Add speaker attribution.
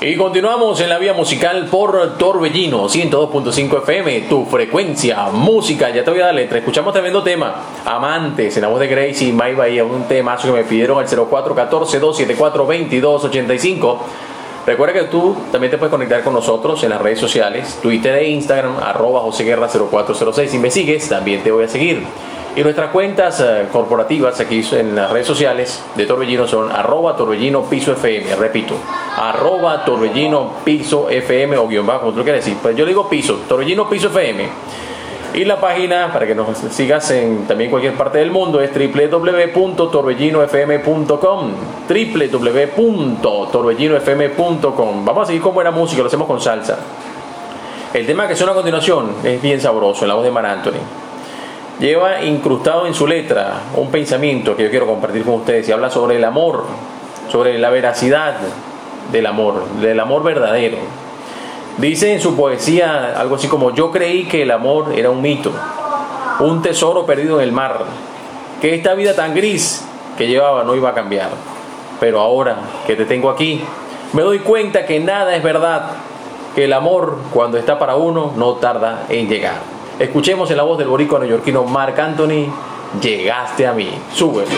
Speaker 1: Y continuamos en la vía musical por Torbellino 102.5 FM, tu frecuencia, música. Ya te voy a dar letra. Escuchamos tremendo tema. Amantes, en la voz de Gracie y May Bahía, un temazo que me pidieron al 0414-274-2285. Recuerda que tú también te puedes conectar con nosotros en las redes sociales, Twitter e Instagram, arroba Guerra 0406 Si me sigues, también te voy a seguir. Y nuestras cuentas eh, corporativas aquí en las redes sociales de Torbellino son arroba Torbellino Piso FM, repito, arroba Torbellino Piso FM o guion bajo, tú quieres decir. Pues yo digo piso, Torbellino Piso FM. Y la página, para que nos sigas en también cualquier parte del mundo, es www.torbellinofm.com www.torbellinofm.com Vamos a seguir con buena música, lo hacemos con salsa. El tema que suena a continuación es bien sabroso, en la voz de Mar Anthony lleva incrustado en su letra un pensamiento que yo quiero compartir con ustedes y habla sobre el amor, sobre la veracidad del amor, del amor verdadero. Dice en su poesía algo así como yo creí que el amor era un mito, un tesoro perdido en el mar, que esta vida tan gris que llevaba no iba a cambiar. Pero ahora que te tengo aquí, me doy cuenta que nada es verdad, que el amor cuando está para uno no tarda en llegar. Escuchemos en la voz del boricua neoyorquino Mark Anthony, llegaste a mí. Súbete.